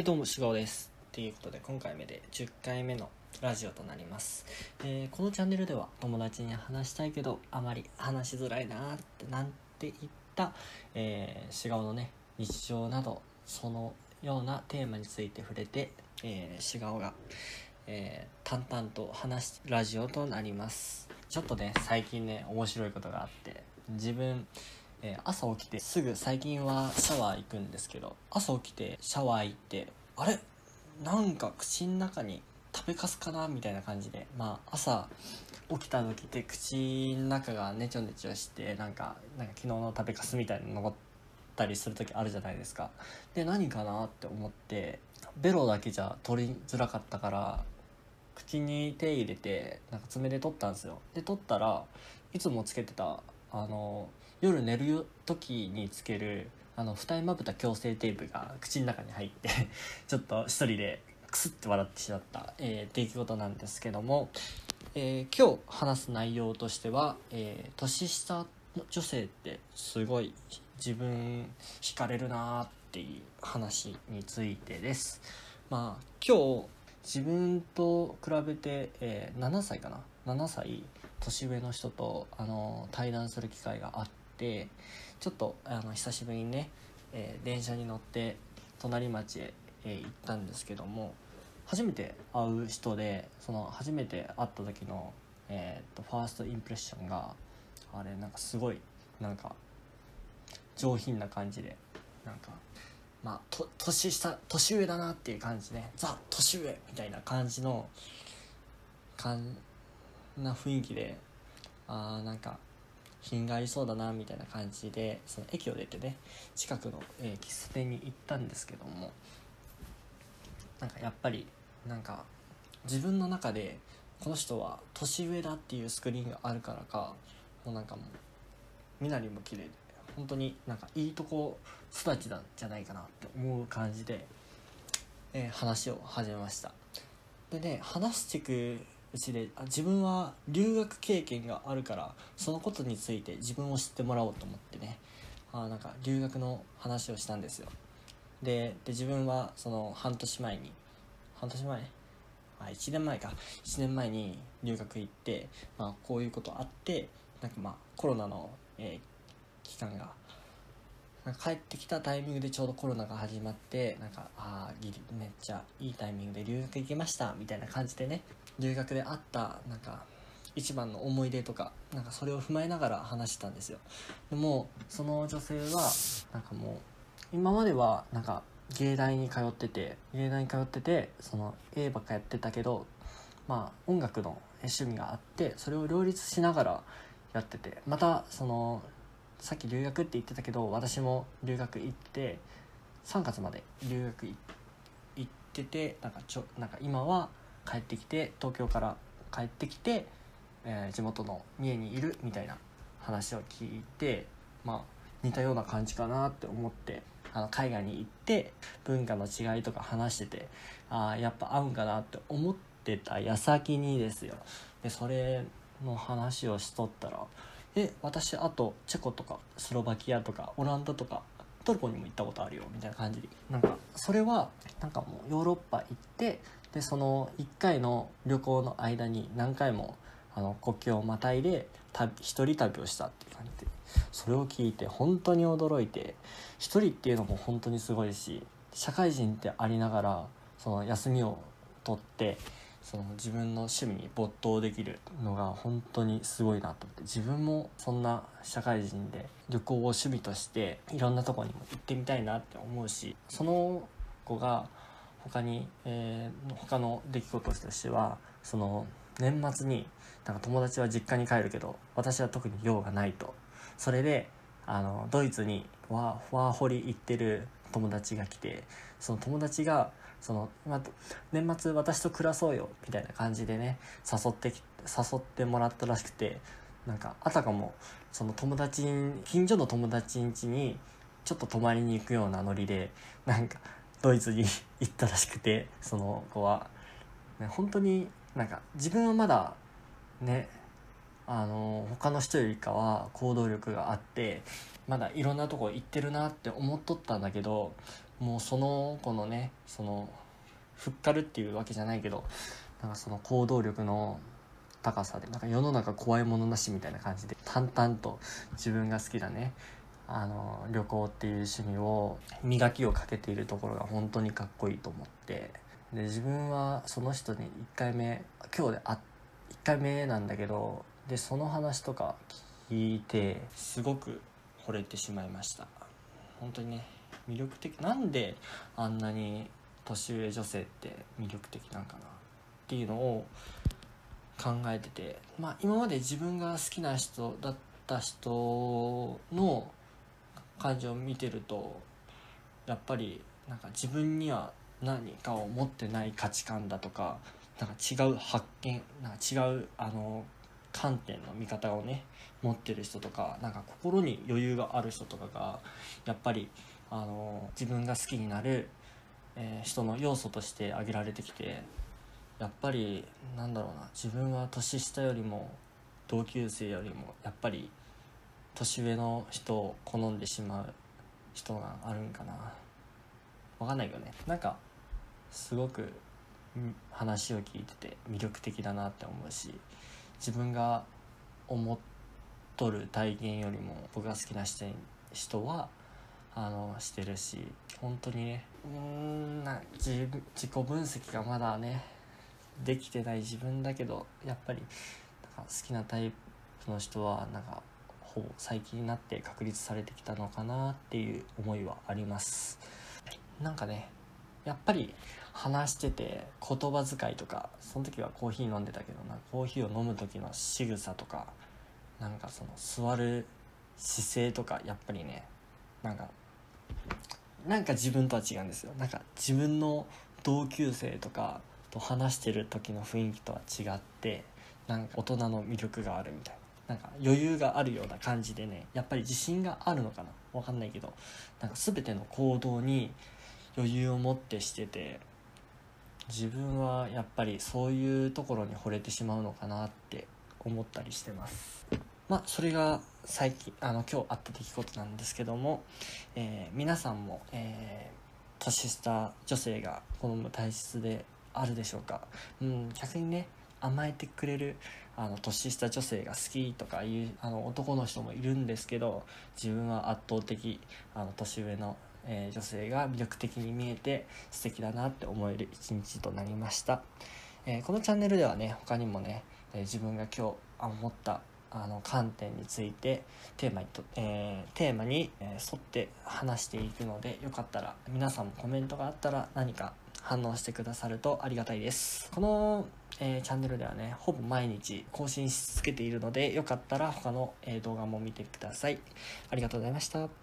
いどうもしがおです。ということで今回目で10回目のラジオとなります、えーこのチャンネルでは友達に話したいけどあまり話しづらいなーってなんて言った、えー、しがおのね日常などそのようなテーマについて触れて、えー、しがおが、えー淡々と話すラジオとなります。ちょっとね最近ね面白いことがあって自分えー朝起きてすぐ最近はシャワー行くんですけど朝起きてシャワー行ってあれ？なんか口の中に食べかすかなみたいな感じでまあ朝起きた時って口の中がネチョネチョしてなんかなんか昨日の食べかすみたいなの残ったりする時あるじゃないですか。で何かなって思ってベロだけじゃ取りづらかったから口に手入れてなんか爪で取ったんですよ。で取ったらいつもつけてたあの夜寝る時につけるあの二重まぶた矯正テープが口の中に入って ちょっと一人でクスッて笑ってしまった、えー出来事なんですけども、えー今日話す内容としては、えー年下の女性ってすごい自分惹かれるなーっていう話についてです。まあ今日自分と比べて、えー7歳かな？7歳年上の人とあの対談する機会があってちょっとあの久しぶりにね、えー電車に乗って隣町へ、えー行ったんですけども初めて会う人でその初めて会った時の、えー、とファーストインプレッションがあれなんかすごいなんか上品な感じでなんかまあと年下年上だなっていう感じねザ年上みたいな感じのかんな雰囲気であーなんか品がありそうだなみたいな感じでその駅を出てね近くの、え喫茶店に行ったんですけどもなんかやっぱりなんか自分の中でこの人は年上だっていうスクリーンがあるからかもうなんかもう身なりも綺麗で本当になんかいいとこ育ちなんじゃないかなって思う感じで、えー話を始めました。でね話していくうちであ自分は留学経験があるからそのことについて自分を知ってもらおうと思ってね。あなんか留学の話をしたんですよ。で自分はその半年前に半年前？あ1年前か。1年前に留学行って、まあ、こういうことあってなんかまあコロナの、えー期間が帰ってきたタイミングでちょうどコロナが始まってなんかああめっちゃいいタイミングで留学行けましたみたいな感じでね。留学であったなんか一番の思い出とかなんかそれを踏まえながら話してたんですよ。でもその女性はなんかもう今まではなんか芸大に通ってて芸大に通っててその A ばっかやってたけどまあ音楽の趣味があってそれを両立しながらやっててまたそのさっき留学って言ってたけど私も留学行って3月まで留学行っててなんかちょなんか今は帰ってきて東京から帰ってきて、えー地元の三重にいるみたいな話を聞いてまあ似たような感じかなって思ってあの海外に行って文化の違いとか話しててああやっぱ合うんかなって思ってた矢先にですよ。でそれの話をしとったらえ私あとチェコとかスロバキアとかオランダとかトルコにも行ったことあるよみたいな感じで。なんかそれはなんかもうヨーロッパ行ってでその1回の旅行の間に何回もあの国境をまたいで旅一人旅をしたっていう感じで。それを聞いて本当に驚いて一人っていうのも本当にすごいし社会人ってありながらその休みを取ってその自分の趣味に没頭できるのが本当にすごいなと思って自分もそんな社会人で旅行を趣味としていろんなとこにも行ってみたいなって思うしその子が他に、えー他の出来事としてはその年末になんか友達は実家に帰るけど私は特に用がないと。それであのドイツにワーワーホリ行ってる友達が来てその友達がその、ま、年末私と暮らそうよみたいな感じでね誘って誘ってもらったらしくてなんかあたかもその友達近所の友達ん家にちょっと泊まりに行くようなノリでなんかドイツに行ったらしくてその子は、ね、本当になんか自分はまだねあの他の人よりかは行動力があってまだいろんなとこ行ってるなって思っとったんだけどもうその子のねそのふっかるっていうわけじゃないけどなんかその行動力の高さでなんか世の中怖いものなしみたいな感じで淡々と自分が好きなねあの旅行っていう趣味を磨きをかけているところが本当にかっこいいと思ってで自分はその人に1回目今日であ1回目なんだけどでその話とか聞いてすごく惚れてしまいました。本当にね魅力的なんであんなに年上女性って魅力的なんかなっていうのを考えててまあ今まで自分が好きな人だった人の感情を見てるとやっぱりなんか自分には何かを持ってない価値観だとかなんか違う発見なんか違うあの観点の見方をね持ってる人とかなんか心に余裕がある人とかがやっぱりあの自分が好きになる、えー、人の要素として挙げられてきてやっぱりなんだろうな自分は年下よりも同級生よりもやっぱり年上の人を好んでしまう人があるんかな。分かんないけどね。なんかすごく話を聞いてて魅力的だなって思うし自分が思っとる体験よりも僕が好きな人はあのしてるし本当にねうんな自自己分析がまだねできてない自分だけどやっぱりなんか好きなタイプの人はなんかほぼ最近になって確立されてきたのかなっていう思いはあります。なんかねやっぱり話してて言葉遣いとかその時はコーヒー飲んでたけどなコーヒーを飲む時の仕草とかなんかその座る姿勢とかやっぱりねなんかなんか自分とは違うんですよ。なんか自分の同級生とかと話してる時の雰囲気とは違ってなんか大人の魅力があるみたいな。なんか余裕があるような感じでねやっぱり自信があるのかな。わかんないけどなんか全ての行動に余裕を持ってしてて自分はやっぱりそういうところに惚れてしまうのかなって思ったりしてます。まあそれが最近あの今日あった出来事なんですけども、えー、皆さんも、えー、年下女性が好む体質であるでしょうか、うん、逆にね甘えてくれるあの年下女性が好きとかいうあの男の人もいるんですけど自分は圧倒的あの年上の、えー、女性が魅力的に見えて素敵だなって思える一日となりました、えー、このチャンネルではね他にもね、え自分が今日思ったあの観点についてテーマにと、えー、テーマに、え沿って話していくのでよかったら皆さんもコメントがあったら何か反応してくださるとありがたいです。この、えー、チャンネルではねほぼ毎日更新し続けているのでよかったら他の、え、動画も見てください。ありがとうございました。